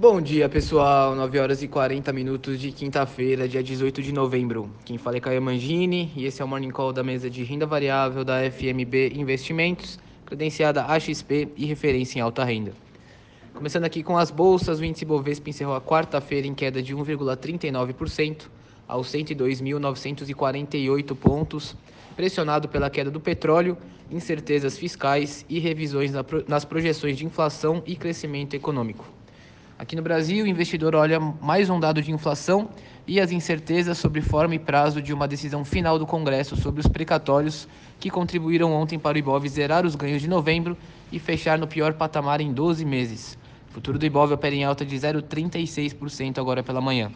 Bom dia, pessoal. 9 horas e 40 minutos de quinta-feira, dia 18 de novembro. Quem fala é Caio Mangini e esse é o Morning Call da mesa de renda variável da FMB Investimentos, credenciada AXP e referência em alta renda. Começando aqui com as bolsas, o índice Bovespa encerrou a quarta-feira em queda de 1,39% aos 102.948 pontos, pressionado pela queda do petróleo, incertezas fiscais e revisões nas projeções de inflação e crescimento econômico. Aqui no Brasil, o investidor olha mais um dado de inflação e as incertezas sobre forma e prazo de uma decisão final do Congresso sobre os precatórios que contribuíram ontem para o Ibov zerar os ganhos de novembro e fechar no pior patamar em 12 meses. O futuro do Ibov opera em alta de 0,36% agora pela manhã.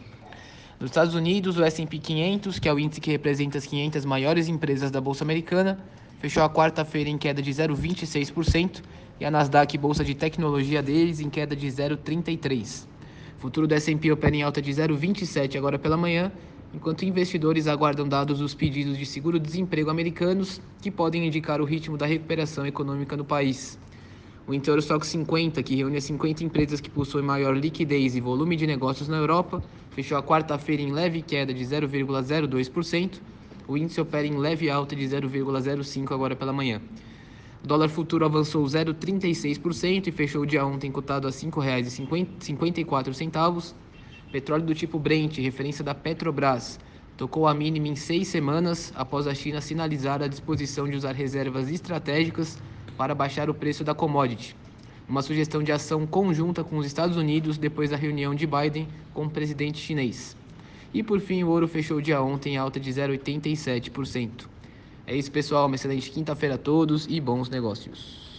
Nos Estados Unidos, o S&P 500, que é o índice que representa as 500 maiores empresas da bolsa americana, fechou a quarta-feira em queda de 0,26% a Nasdaq, bolsa de tecnologia deles, em queda de 0,33%. O futuro do S&P opera em alta de 0,27 agora pela manhã, enquanto investidores aguardam dados dos pedidos de seguro-desemprego americanos, que podem indicar o ritmo da recuperação econômica no país. O Inter Stock 50, que reúne as 50 empresas que possuem maior liquidez e volume de negócios na Europa, fechou a quarta-feira em leve queda de 0,02%. O índice opera em leve alta de 0,05 agora pela manhã. O dólar futuro avançou 0,36% e fechou o dia ontem cotado a R$ 5,54. Petróleo do tipo Brent, referência da Petrobras, tocou a mínima em seis semanas após a China sinalizar a disposição de usar reservas estratégicas para baixar o preço da commodity. Uma sugestão de ação conjunta com os Estados Unidos depois da reunião de Biden com o presidente chinês. E por fim, o ouro fechou o dia ontem em alta de 0,87%. É isso, pessoal. Uma excelente quinta-feira a todos e bons negócios.